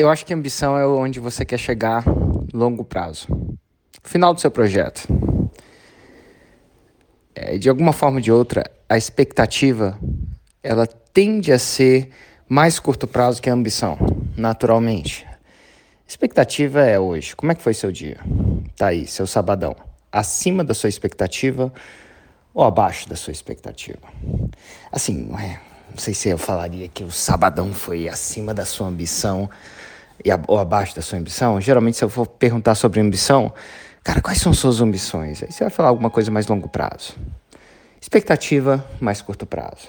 Eu acho que ambição é onde você quer chegar longo prazo. Final do seu projeto. É, de alguma forma ou de outra, a expectativa ela tende a ser mais curto prazo que a ambição, naturalmente. Expectativa é hoje. Como é que foi seu dia? Tá aí, seu sabadão. Acima da sua expectativa ou abaixo da sua expectativa? Assim, não sei se eu falaria que o sabadão foi acima da sua ambição ou abaixo da sua ambição. Geralmente, se eu for perguntar sobre ambição, cara, quais são suas ambições? Aí você vai falar alguma coisa mais longo prazo. Expectativa mais curto prazo.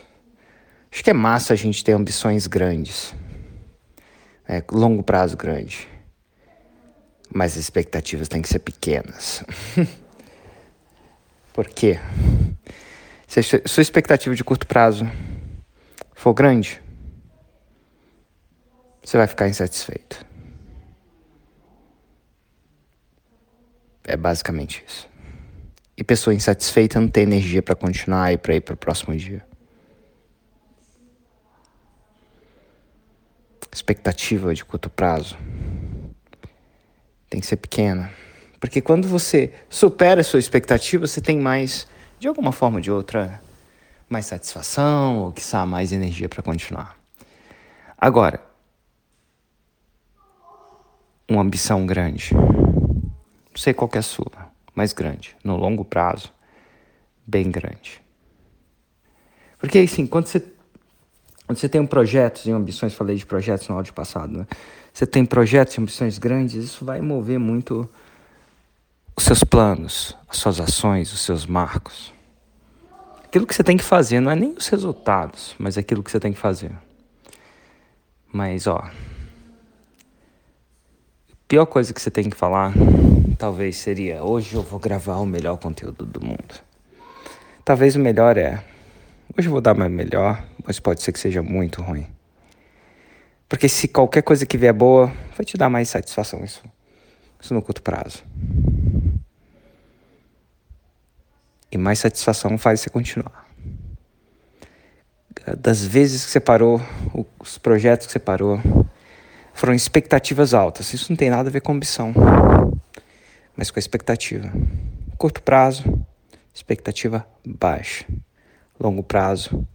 Acho que é massa a gente ter ambições grandes. É, longo prazo grande. Mas as expectativas têm que ser pequenas. Por quê? Se sua expectativa de curto prazo for grande, você vai ficar insatisfeito. É basicamente isso. E pessoa insatisfeita não tem energia para continuar e para ir para o próximo dia. Expectativa de curto prazo tem que ser pequena. Porque quando você supera a sua expectativa, você tem mais, de alguma forma ou de outra, mais satisfação ou, quiçá, mais energia para continuar. Agora, uma ambição grande, não sei qual é a sua, mas grande, no longo prazo, bem grande. Porque, assim, quando você, quando você tem um projetos e ambições, falei de projetos no áudio passado, né? Você tem projetos e ambições grandes, isso vai mover muito os seus planos, as suas ações, os seus marcos aquilo que você tem que fazer, não é nem os resultados, mas aquilo que você tem que fazer. Mas, ó. A pior coisa que você tem que falar, talvez seria: hoje eu vou gravar o melhor conteúdo do mundo. Talvez o melhor é: hoje eu vou dar meu melhor, mas pode ser que seja muito ruim. Porque se qualquer coisa que vier boa, vai te dar mais satisfação isso, isso no curto prazo. E mais satisfação faz você continuar. Das vezes que você parou, os projetos que você parou, foram expectativas altas. Isso não tem nada a ver com ambição, mas com a expectativa. Curto prazo, expectativa baixa. Longo prazo,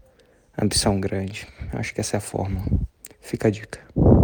ambição grande. Acho que essa é a forma. Fica a dica.